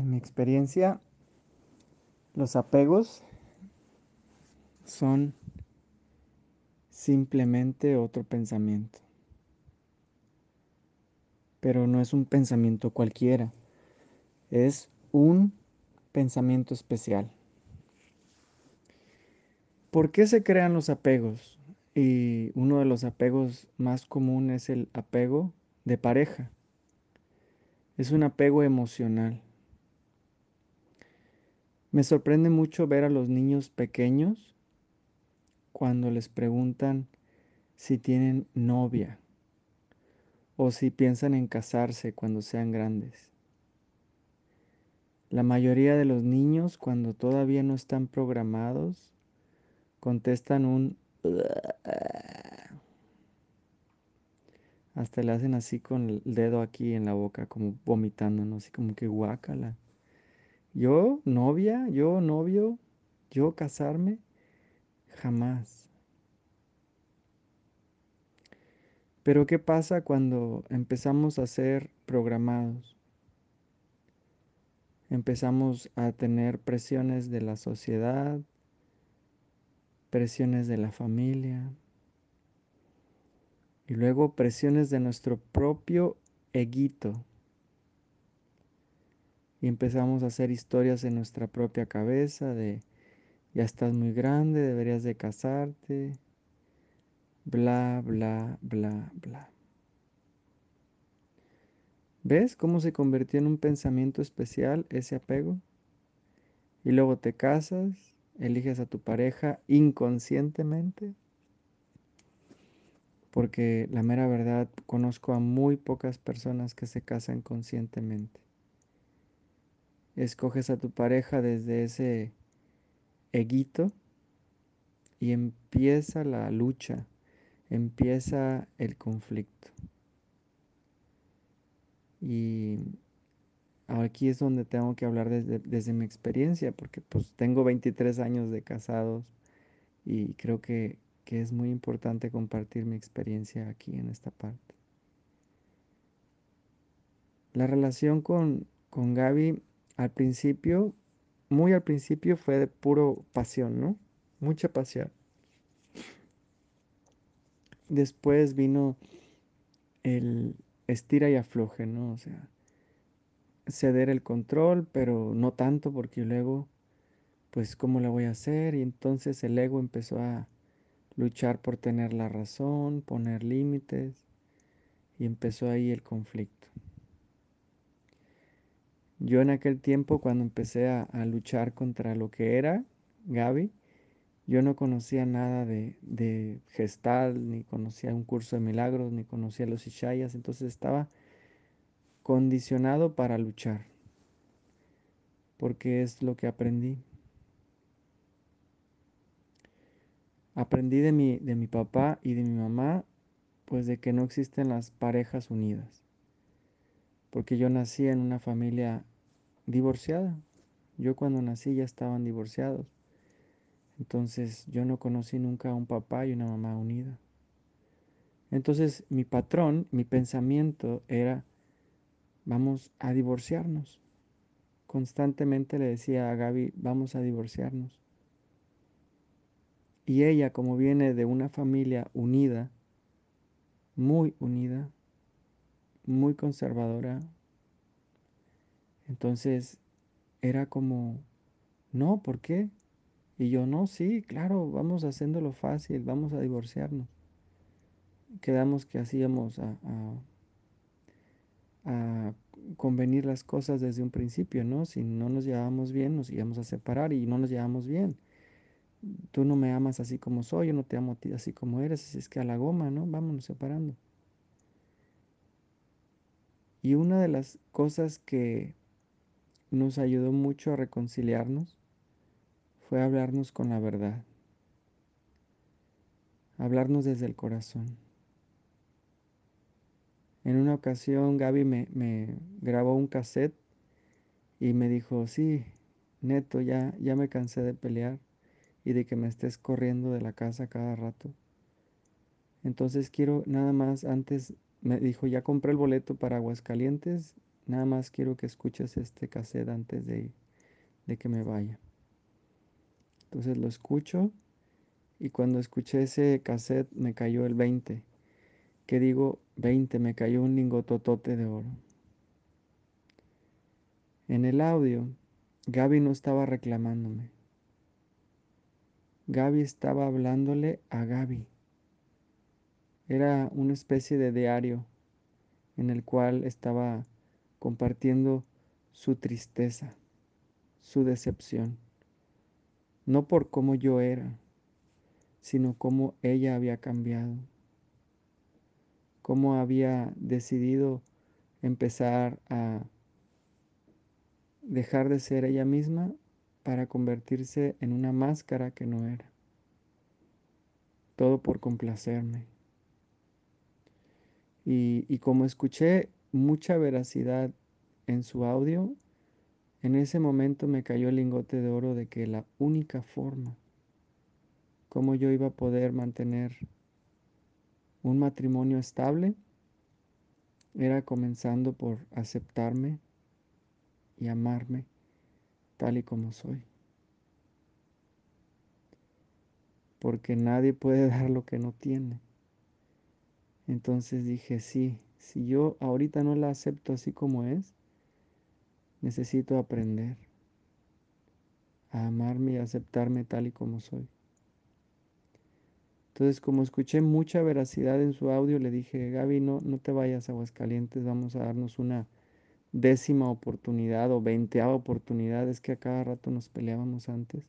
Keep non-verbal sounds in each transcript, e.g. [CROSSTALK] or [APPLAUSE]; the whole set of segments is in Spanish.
En mi experiencia, los apegos son simplemente otro pensamiento. Pero no es un pensamiento cualquiera, es un pensamiento especial. ¿Por qué se crean los apegos? Y uno de los apegos más comunes es el apego de pareja. Es un apego emocional. Me sorprende mucho ver a los niños pequeños cuando les preguntan si tienen novia o si piensan en casarse cuando sean grandes. La mayoría de los niños cuando todavía no están programados contestan un hasta le hacen así con el dedo aquí en la boca como vomitando, ¿no? Así como que guácala. Yo, novia, yo, novio, yo casarme, jamás. Pero ¿qué pasa cuando empezamos a ser programados? Empezamos a tener presiones de la sociedad, presiones de la familia y luego presiones de nuestro propio eguito. Y empezamos a hacer historias en nuestra propia cabeza de ya estás muy grande, deberías de casarte, bla, bla, bla, bla. ¿Ves cómo se convirtió en un pensamiento especial ese apego? Y luego te casas, eliges a tu pareja inconscientemente. Porque la mera verdad, conozco a muy pocas personas que se casan conscientemente. Escoges a tu pareja desde ese eguito y empieza la lucha empieza el conflicto. Y aquí es donde tengo que hablar desde, mi experiencia, porque pues tengo 23 años de casados y creo que, que es muy importante compartir mi experiencia aquí en esta parte. La relación con, con Gaby al principio, muy al principio fue de puro pasión, ¿no? Mucha pasión. Después vino el estira y afloje, ¿no? O sea, ceder el control, pero no tanto porque luego, pues, ¿cómo la voy a hacer? Y entonces el ego empezó a luchar por tener la razón, poner límites, y empezó ahí el conflicto. Yo en aquel tiempo, cuando empecé a, luchar contra lo que era Gaby, yo no conocía nada de, gestal, ni conocía un curso de milagros, ni conocía los Ishayas, entonces estaba condicionado para luchar, porque es lo que aprendí. Aprendí de mi, de mi papá y de mi mamá, pues de que no existen las parejas unidas, porque yo nací en una familia divorciada. Yo cuando nací ya estaban divorciados. Entonces yo no conocí nunca a un papá y una mamá unida. Entonces mi patrón, mi pensamiento era, vamos a divorciarnos. Constantemente le decía a Gaby, vamos a divorciarnos. Y ella, como viene de una familia unida, muy unida, muy conservadora, entonces era como, no, ¿por qué? Y yo, no, sí, claro, vamos haciéndolo fácil, vamos a divorciarnos. Quedamos que hacíamos a, a, convenir las cosas desde un principio, ¿no? Si no nos llevábamos bien, nos íbamos a separar y no nos llevamos bien. Tú no me amas así como soy, yo no te amo a así como eres, así es que a la goma, ¿no? Vámonos separando. Y una de las cosas que nos ayudó mucho a reconciliarnos fue hablarnos con la verdad, hablarnos desde el corazón. En una ocasión Gaby me, grabó un cassette y me dijo, sí, neto, ya, ya me cansé de pelear y de que me estés corriendo de la casa cada rato. Entonces quiero nada más, antes me dijo, ya compré el boleto para Aguascalientes, nada más quiero que escuches este cassette antes de, de que me vaya. Entonces lo escucho y cuando escuché ese cassette me cayó el 20. ¿Qué digo? 20, me cayó un lingototote de oro. En el audio, Gaby no estaba reclamándome. Gaby estaba hablándole a Gaby. Era una especie de diario en el cual estaba compartiendo su tristeza, su decepción, no por cómo yo era, sino cómo ella había cambiado, cómo había decidido empezar a dejar de ser ella misma para convertirse en una máscara que no era. Todo por complacerme. Y, como escuché mucha veracidad en su audio, en ese momento me cayó el lingote de oro de que la única forma como yo iba a poder mantener un matrimonio estable era comenzando por aceptarme y amarme tal y como soy. Porque nadie puede [LAUGHS] dar lo que no tiene. Entonces dije, sí, si yo ahorita no la acepto así como es, necesito aprender a amarme y aceptarme tal y como soy. Entonces, como escuché mucha veracidad en su audio, le dije, Gaby, no, no te vayas a Aguascalientes, vamos a darnos una décima oportunidad o veinteava oportunidad. Es que a cada rato nos peleábamos antes.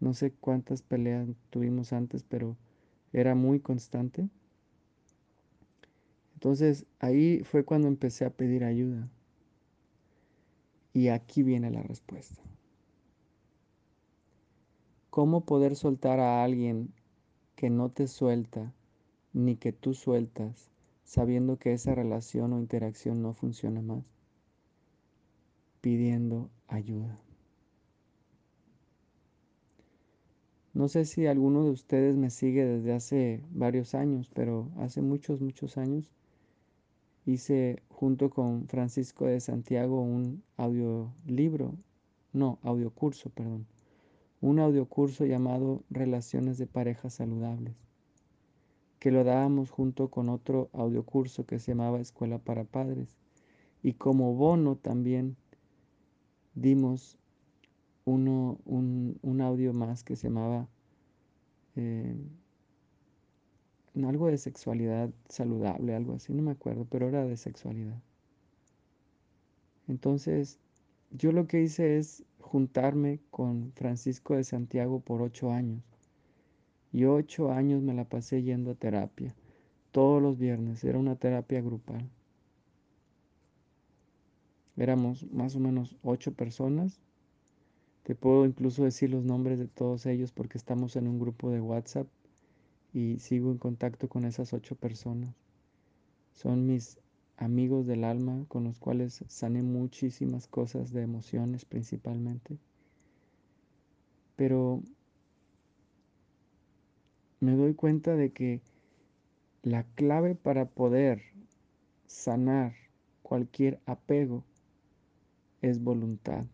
No sé cuántas peleas tuvimos antes, pero era muy constante. Entonces ahí fue cuando empecé a pedir ayuda. Y aquí viene la respuesta. ¿Cómo poder soltar a alguien que no te suelta ni que tú sueltas sabiendo que esa relación o interacción no funciona más? Pidiendo ayuda. No sé si alguno de ustedes me sigue desde hace varios años, pero hace muchos, muchos años hice junto con Francisco de Santiago un audiolibro, no, audiocurso, perdón, un audiocurso llamado Relaciones de Parejas Saludables, que lo dábamos junto con otro audiocurso que se llamaba Escuela para Padres. Y como bono también dimos uno, un, un audio más que se llamaba eh, algo de sexualidad saludable, algo así, no me acuerdo, pero era de sexualidad. Entonces, yo lo que hice es juntarme con Francisco de Santiago por ocho años. Y ocho años me la pasé yendo a terapia. Todos los viernes era una terapia grupal. Éramos más o menos ocho personas. Te puedo incluso decir los nombres de todos ellos porque estamos en un grupo de WhatsApp y sigo en contacto con esas ocho personas. Son mis amigos del alma con los cuales sané muchísimas cosas de emociones principalmente. Pero me doy cuenta de que la clave para poder sanar cualquier apego es voluntad.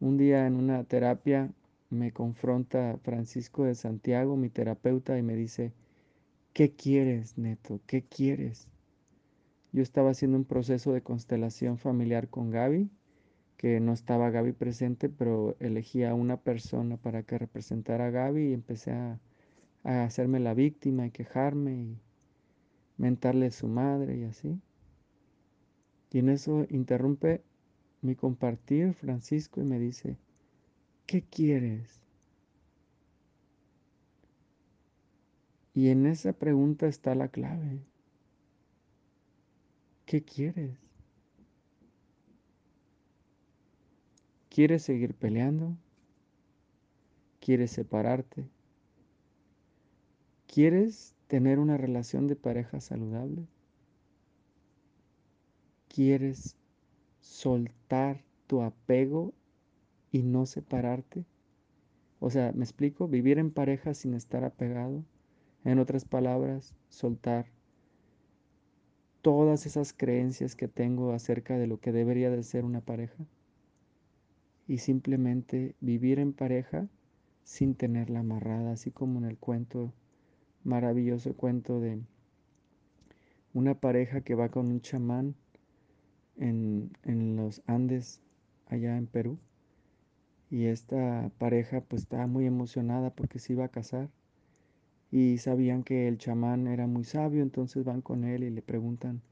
Un día en una terapia me confronta Francisco de Santiago, mi terapeuta, y me dice, ¿qué quieres, Neto? ¿Qué quieres? Yo estaba haciendo un proceso de constelación familiar con Gaby, que no estaba Gaby presente, pero elegí a una persona para que representara a Gaby y empecé a, a hacerme la víctima y quejarme y mentarle a su madre y así. Y en eso interrumpe mi compartir Francisco y me dice, ¿qué quieres? Y en esa pregunta está la clave. ¿Qué quieres? ¿Quieres seguir peleando? ¿Quieres separarte? ¿Quieres tener una relación de pareja saludable? ¿Quieres soltar tu apego y no separarte? O sea, ¿me explico? Vivir en pareja sin estar apegado. En otras palabras, soltar todas esas creencias que tengo acerca de lo que debería de ser una pareja y simplemente vivir en pareja sin tenerla amarrada, así como en el cuento, maravilloso cuento de una pareja que va con un chamán en, en los Andes, allá en Perú. Y esta pareja pues estaba muy emocionada porque se iba a casar y sabían que el chamán era muy sabio, entonces van con él y le preguntan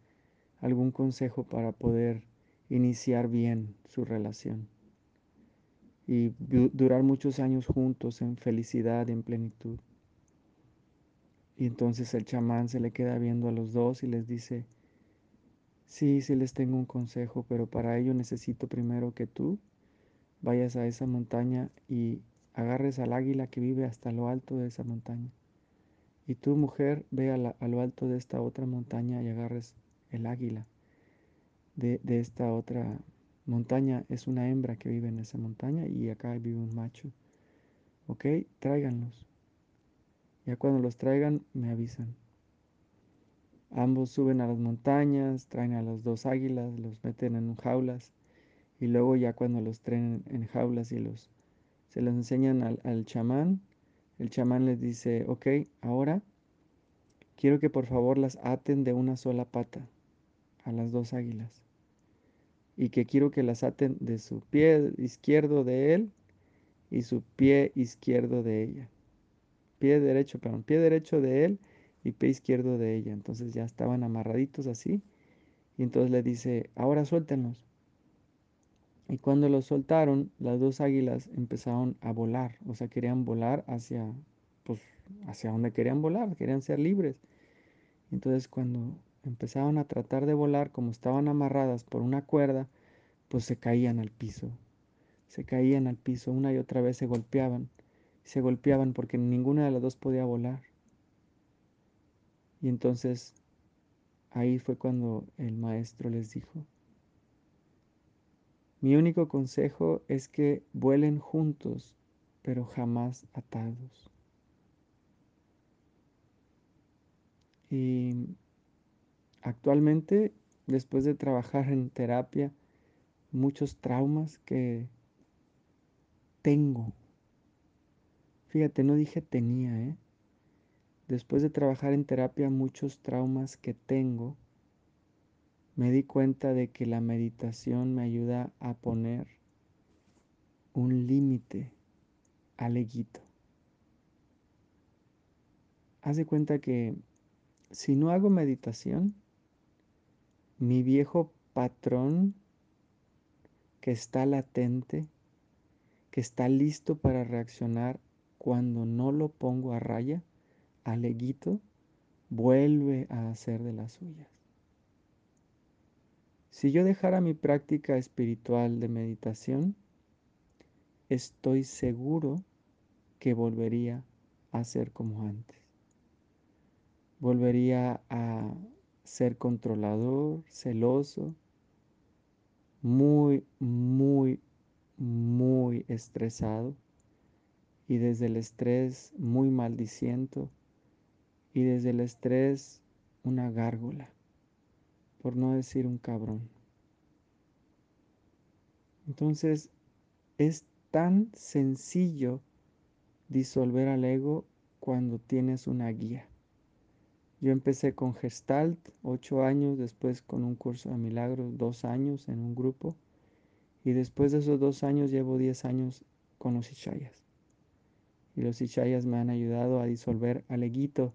algún consejo para poder iniciar bien su relación y durar muchos años juntos en felicidad en plenitud. Y entonces el chamán se le queda viendo a los dos y les dice, sí, sí les tengo un consejo, pero para ello necesito primero que tú vayas a esa montaña y agarres al águila que vive hasta lo alto de esa montaña. Y tú, mujer, ve a, lo alto de esta otra montaña y agarres el águila de, de esta otra montaña. Es una hembra que vive en esa montaña y acá vive un macho. ¿Ok? Tráiganlos. Ya cuando los traigan, me avisan. Ambos suben a las montañas, traen a las dos águilas, los meten en jaulas y luego ya cuando los traen en jaulas y los se los enseñan al, al chamán, el chamán les dice, ok, ahora quiero que por favor las aten de una sola pata a las dos águilas. Y que quiero que las aten de su pie izquierdo de él y su pie izquierdo de ella. Pie derecho, perdón, pie derecho de él y pie izquierdo de ella. Entonces ya estaban amarraditos así. Y entonces le dice, ahora suéltenlos. Y cuando los soltaron, las dos águilas empezaron a volar, o sea, querían volar hacia, pues, hacia donde querían volar, querían ser libres. Entonces cuando empezaban a tratar de volar, como estaban amarradas por una cuerda, pues se caían al piso. Se caían al piso, una y otra vez se golpeaban. Se golpeaban porque ninguna de las dos podía volar. Y entonces ahí fue cuando el maestro les dijo, mi único consejo es que vuelen juntos, pero jamás atados. Y actualmente, después de trabajar en terapia, muchos traumas que tengo. Fíjate, no dije tenía, ¿eh? Después de trabajar en terapia, muchos traumas que tengo me di cuenta de que la meditación me ayuda a poner un límite al eguito. Haz de cuenta que si no hago meditación, mi viejo patrón que está latente, que está listo para reaccionar cuando no lo pongo a raya, al eguito, vuelve a hacer de las suyas. Si yo dejara mi práctica espiritual de meditación, estoy seguro que volvería a ser como antes. Volvería a ser controlador, celoso, muy, muy, muy estresado y desde el estrés muy maldiciento y desde el estrés una gárgola por no decir un cabrón. Entonces, es tan sencillo disolver al ego cuando tienes una guía. Yo empecé con Gestalt, ocho años, después con un curso de milagros, dos años en un grupo, y después de esos dos años llevo diez años con los Ichayas. Y los Ichayas me han ayudado a disolver al eguito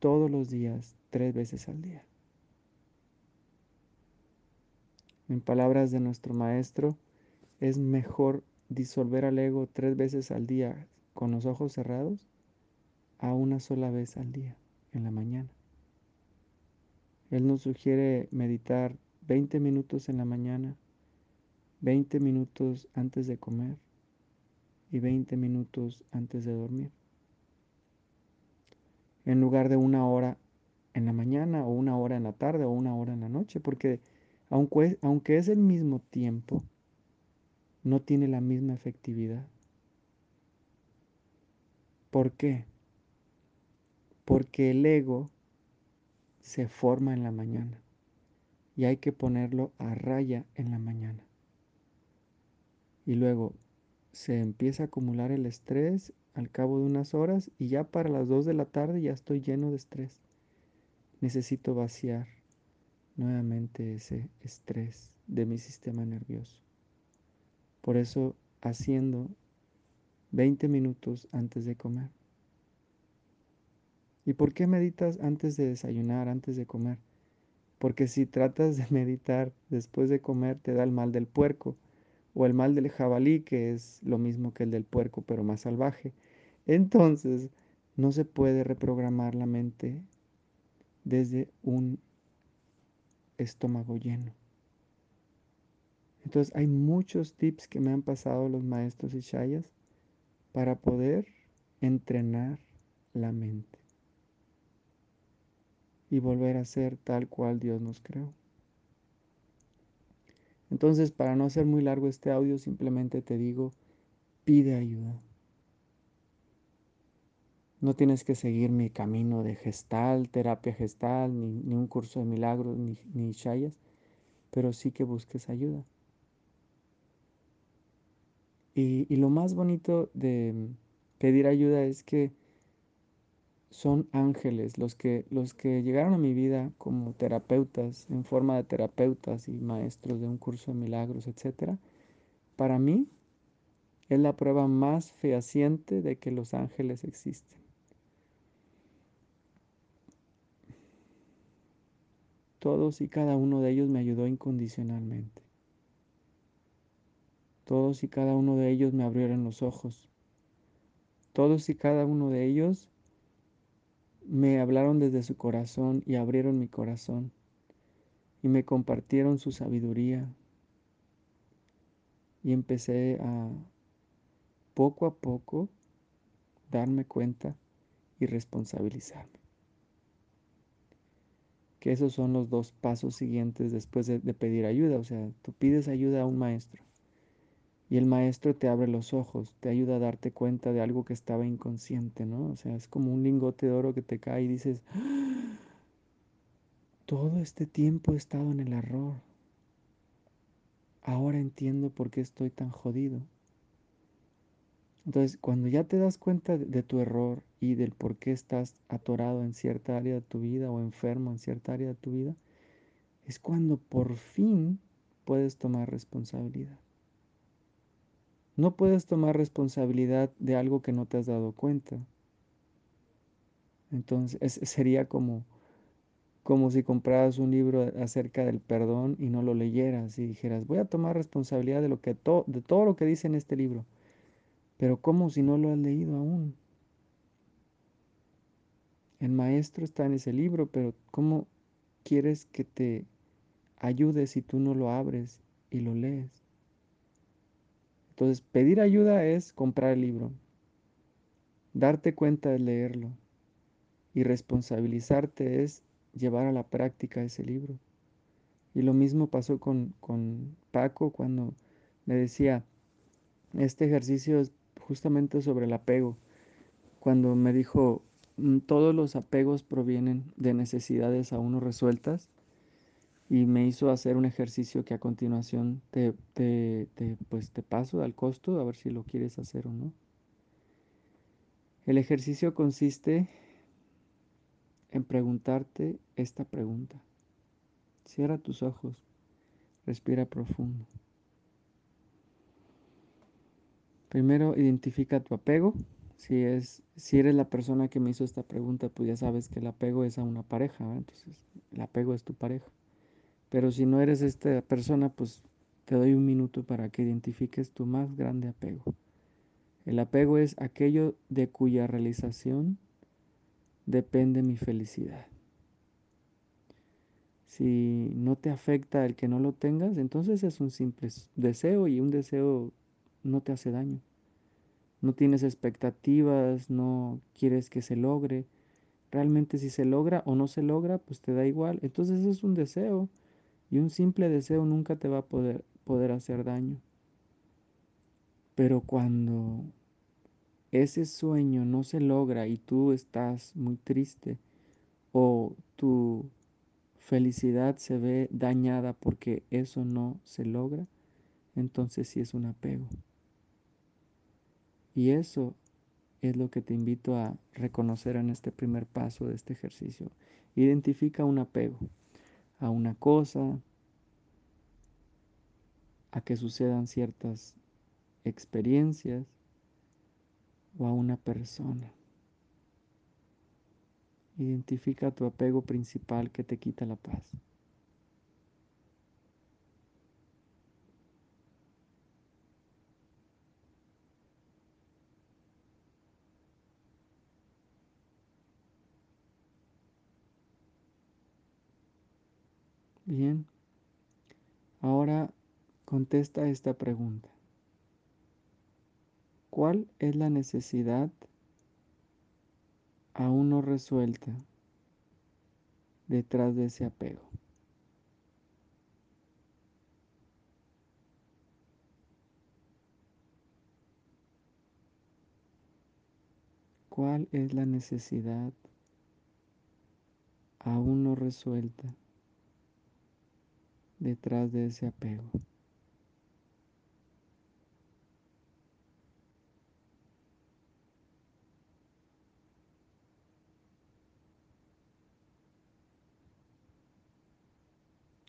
todos los días, tres veces al día. En palabras de nuestro maestro, es mejor disolver al ego tres veces al día con los ojos cerrados a una sola vez al día, en la mañana. Él nos sugiere meditar 20 minutos en la mañana, 20 minutos antes de comer y 20 minutos antes de dormir. En lugar de una hora en la mañana o una hora en la tarde o una hora en la noche, porque aunque, es el mismo tiempo, no tiene la misma efectividad. ¿Por qué? Porque el ego se forma en la mañana. y hay que ponerlo a raya en la mañana. Y luego se empieza a acumular el estrés al cabo de unas horas y ya para las 2 de la tarde ya estoy lleno de estrés. Necesito vaciar nuevamente ese estrés de mi sistema nervioso. Por eso haciendo 20 minutos antes de comer. ¿Y por qué meditas antes de desayunar, antes de comer? Porque si tratas de [LAUGHS] meditar después de comer, te da el mal del puerco o el mal del jabalí, que es lo mismo que el del puerco, pero más salvaje. Entonces, no se puede reprogramar la mente desde un estómago lleno. Entonces, hay muchos tips que me han pasado los maestros y shayas para poder entrenar la mente y volver a ser tal cual Dios nos creó. Entonces, para no hacer muy largo este audio, simplemente te digo, pide ayuda. No tienes que seguir mi camino de gestal, terapia gestal, ni, un curso de milagros, ni, ni shayas, pero sí que busques ayuda. Y, y lo más bonito de pedir ayuda es que son ángeles los que, los que llegaron a mi vida como terapeutas, en forma de terapeutas y maestros de un curso de milagros, etc. Para mí es la prueba más fehaciente de que los ángeles existen. Todos y cada uno de ellos me ayudó incondicionalmente. Todos y cada uno de ellos me abrieron los ojos. Todos y cada uno de ellos me hablaron desde su corazón y abrieron mi corazón y me compartieron su sabiduría y empecé a poco a poco darme cuenta y responsabilizarme. Esos son los dos pasos siguientes después de, de, pedir ayuda. O sea, tú pides ayuda a un maestro y el maestro te abre los ojos, te ayuda a darte cuenta de algo que estaba inconsciente, ¿no? O sea, es como un lingote de oro que te cae y dices, ¡Ah! todo este tiempo he estado en el error. Ahora entiendo por qué estoy tan jodido. Entonces, cuando ya te das cuenta de tu error y del por qué estás atorado en cierta área de tu vida o enfermo en cierta área de tu vida, es cuando por fin puedes tomar responsabilidad. No puedes tomar responsabilidad de algo que no te has dado cuenta. Entonces sería como, como si compraras un libro acerca del perdón y no lo leyeras y dijeras, voy a tomar responsabilidad de, lo que de todo lo que dice en este libro. Pero ¿cómo si no lo has leído aún? El maestro está en ese libro, pero ¿cómo quieres que te ayude si tú no lo abres y lo lees? Entonces, pedir ayuda es comprar el libro, darte cuenta de leerlo y responsabilizarte es llevar a la práctica ese libro. Y lo mismo pasó con, con Paco cuando me decía, este ejercicio es justamente sobre el apego. Cuando me dijo, mm, todos los apegos provienen de necesidades aún no resueltas y me hizo hacer un ejercicio que a continuación te, te, pues te paso al costo a ver si lo quieres hacer o no. El ejercicio consiste en preguntarte esta pregunta. Cierra tus ojos, respira profundo. Primero identifica tu apego. Si, es, si eres la persona que me hizo esta pregunta, pues ya sabes que el apego es a una pareja, entonces el apego es tu pareja. Pero si no eres esta persona, pues te doy un minuto para que identifiques tu más grande apego. El apego es aquello de cuya realización depende mi felicidad. Si no te afecta el que no lo tengas, entonces es un simple deseo y un deseo no te hace daño. No tienes expectativas, no quieres que se logre. Realmente si se logra o no se logra, pues te da igual. Entonces es un deseo y un simple deseo nunca te va a poder, poder hacer daño. Pero cuando ese sueño no se logra y tú estás muy triste o tu felicidad se ve dañada porque eso no se logra, entonces sí es un apego. Y eso es lo que te invito a reconocer en este primer paso de este ejercicio. Identifica un apego a una cosa, a que sucedan ciertas experiencias o a una persona. Identifica tu apego principal que te quita la paz. Bien, ahora contesta esta pregunta. ¿Cuál es la necesidad aún no resuelta detrás de ese apego? ¿Cuál es la necesidad aún no resuelta detrás de ese apego.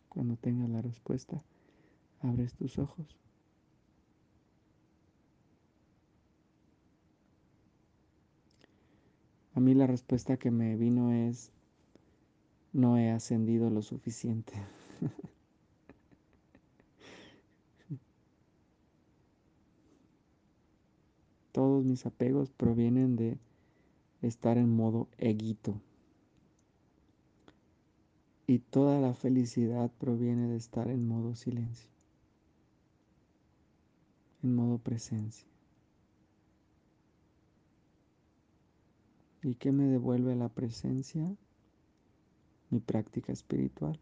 Cuando tengas la respuesta, abres tus ojos. A mí la respuesta que me vino es, no he ascendido lo suficiente. [LAUGHS] Todos mis apegos provienen de estar en modo eguito. Y toda la felicidad proviene de estar en modo silencio, en modo presencia. ¿Y qué me devuelve la presencia? Mi práctica espiritual.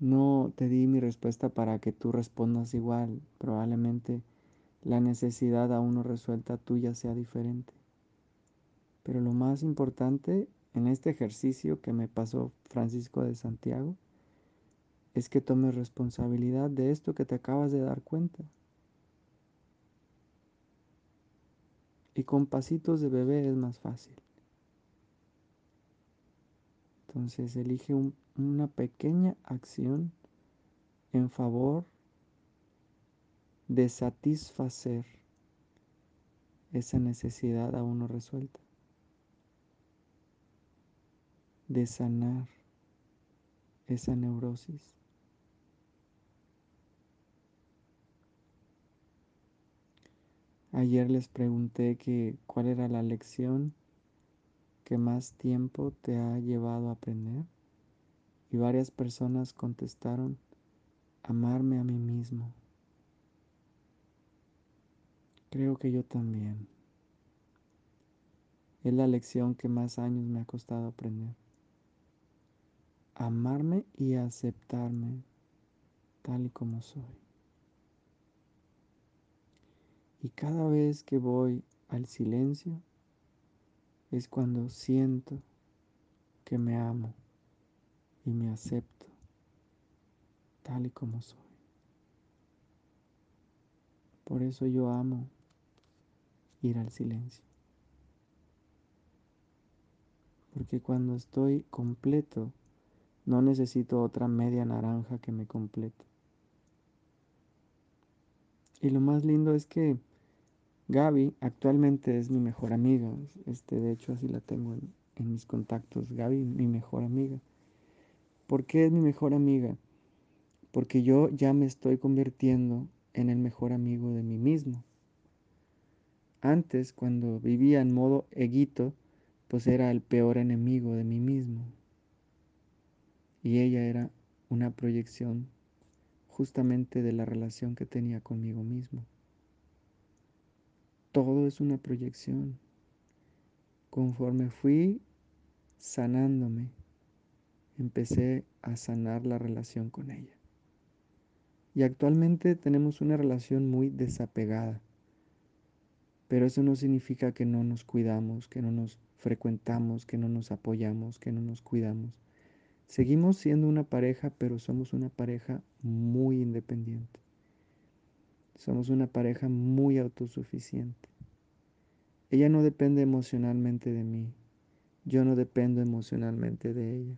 No te di mi respuesta para que tú respondas igual. Probablemente la necesidad aún no resuelta tuya sea diferente. Pero lo más importante en este ejercicio que me pasó Francisco de Santiago es que tomes responsabilidad de esto que te acabas de dar cuenta. Y con pasitos de bebé es más fácil. Entonces elige una pequeña acción en favor de satisfacer esa necesidad aún no resuelta, de sanar esa neurosis. Ayer les pregunté que cuál era la lección que más tiempo te ha llevado a aprender? Y varias personas contestaron, amarme a mí mismo. Creo que yo también. Es la lección que más años me ha costado aprender. Amarme y aceptarme tal y como soy. Y cada vez que voy al silencio, es cuando siento que me amo y me acepto tal y como soy. Por eso yo amo ir al silencio. Porque cuando estoy completo, no necesito otra media naranja que me complete. Y lo más lindo es que Gaby actualmente es mi mejor amiga. Este, de hecho, así la tengo en, mis contactos. Gaby, mi mejor amiga. ¿Por qué es mi mejor amiga? Porque yo ya me estoy convirtiendo en el mejor amigo de mí mismo. Antes, cuando vivía en modo eguito, pues era el peor enemigo de mí mismo. Y ella era una proyección justamente de la relación que tenía conmigo mismo. Todo es una proyección. Conforme fui sanándome, empecé a sanar la relación con ella. Y actualmente tenemos una relación muy desapegada. Pero eso no significa que no nos cuidamos, que no nos frecuentamos, que no nos apoyamos, que no nos cuidamos. Seguimos siendo una pareja, pero somos una pareja muy independiente. Somos una pareja muy autosuficiente. Ella no depende emocionalmente de mí. Yo no dependo emocionalmente de ella.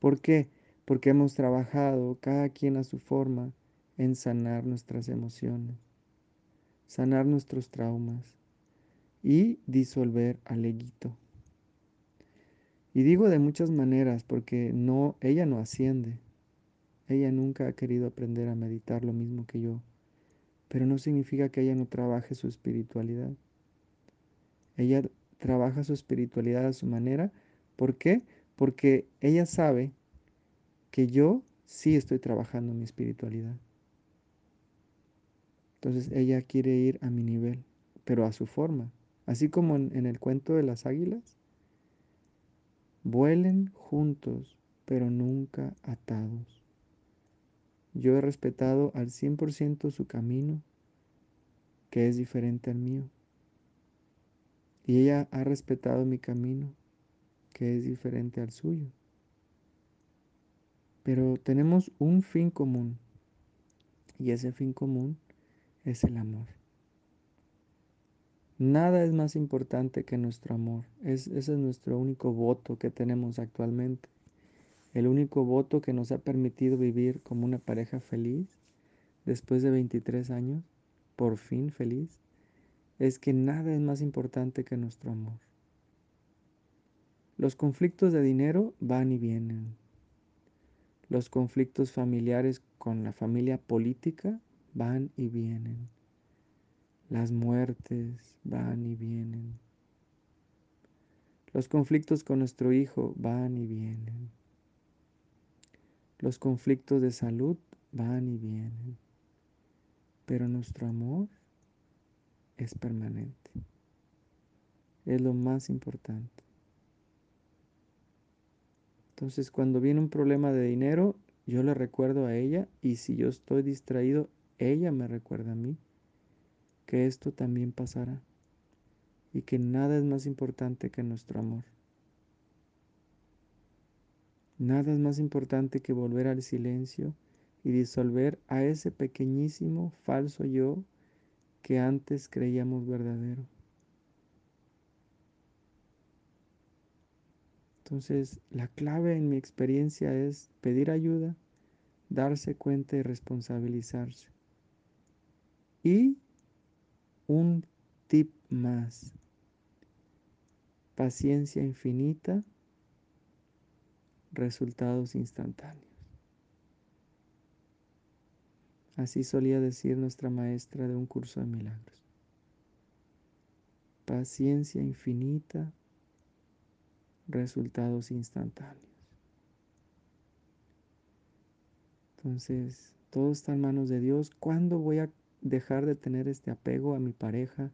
¿Por qué? Porque hemos trabajado, cada quien a su forma, en sanar nuestras emociones, sanar nuestros traumas y disolver al eguito. Y digo de muchas maneras porque no, ella no asciende. Ella nunca ha querido aprender a meditar lo mismo que yo. Pero no significa que ella no trabaje su espiritualidad. Ella trabaja su espiritualidad a su manera. ¿Por qué? Porque ella sabe que yo sí estoy trabajando mi espiritualidad. Entonces ella quiere ir a mi nivel, pero a su forma. Así como en, en el cuento de las águilas, Vuelen juntos, pero nunca atados. Yo he respetado al 100% su camino, que es diferente al mío. Y ella ha respetado mi camino, que es diferente al suyo. Pero tenemos un fin común, y ese fin común es el amor. Nada es más importante que nuestro amor. Es, ese es nuestro único voto que tenemos actualmente. El único voto que nos ha permitido vivir como una pareja feliz después de 23 años, por fin feliz, es que nada es más importante que nuestro amor. Los conflictos de dinero van y vienen. Los conflictos familiares con la familia política van y vienen. Las muertes van y vienen. Los conflictos con nuestro hijo van y vienen. Los conflictos de salud van y vienen. Pero nuestro amor es permanente. Es lo más importante. Entonces cuando viene un problema de dinero, yo le recuerdo a ella y si yo estoy distraído, ella me recuerda a mí que esto también pasará y que nada es más importante que nuestro amor. Nada es más importante que volver al silencio y disolver a ese pequeñísimo falso yo que antes creíamos verdadero. Entonces, la clave en mi experiencia es pedir ayuda, darse cuenta y responsabilizarse. Y un tip más. Paciencia infinita, resultados instantáneos. Así solía decir nuestra maestra de un curso de milagros. Paciencia infinita, resultados instantáneos. Entonces, todo está en manos de Dios. ¿Cuándo voy a dejar de tener este apego a mi pareja,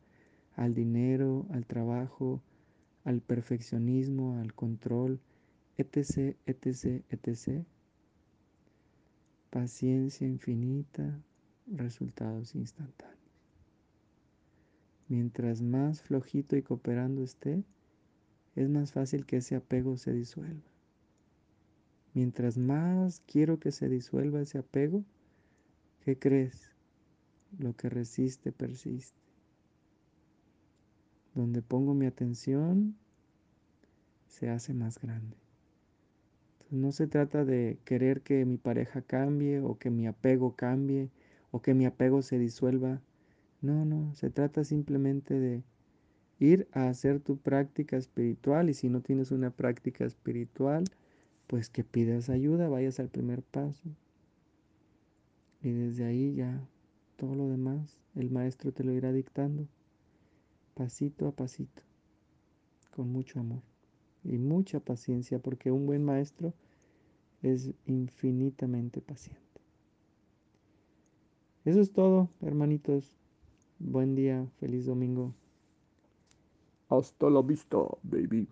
al dinero, al trabajo, al perfeccionismo, al control, etc., etc., etc. Paciencia infinita, resultados instantáneos. Mientras más flojito y cooperando esté, es más fácil que ese apego se disuelva. Mientras más quiero que se disuelva ese apego, ¿qué crees? lo que resiste persiste. Donde pongo mi atención se hace más grande. No se trata de querer que mi pareja cambie o que mi apego cambie o que mi apego se disuelva. No, no, se trata simplemente de ir a hacer tu práctica espiritual y si no tienes una práctica espiritual, pues que pidas ayuda, vayas al primer paso. Y desde ahí ya todo lo demás el maestro te lo irá dictando pasito a pasito, con mucho amor y mucha paciencia, porque un buen maestro es infinitamente paciente. Eso es todo, hermanitos. Buen día, feliz domingo. Hasta la vista, baby.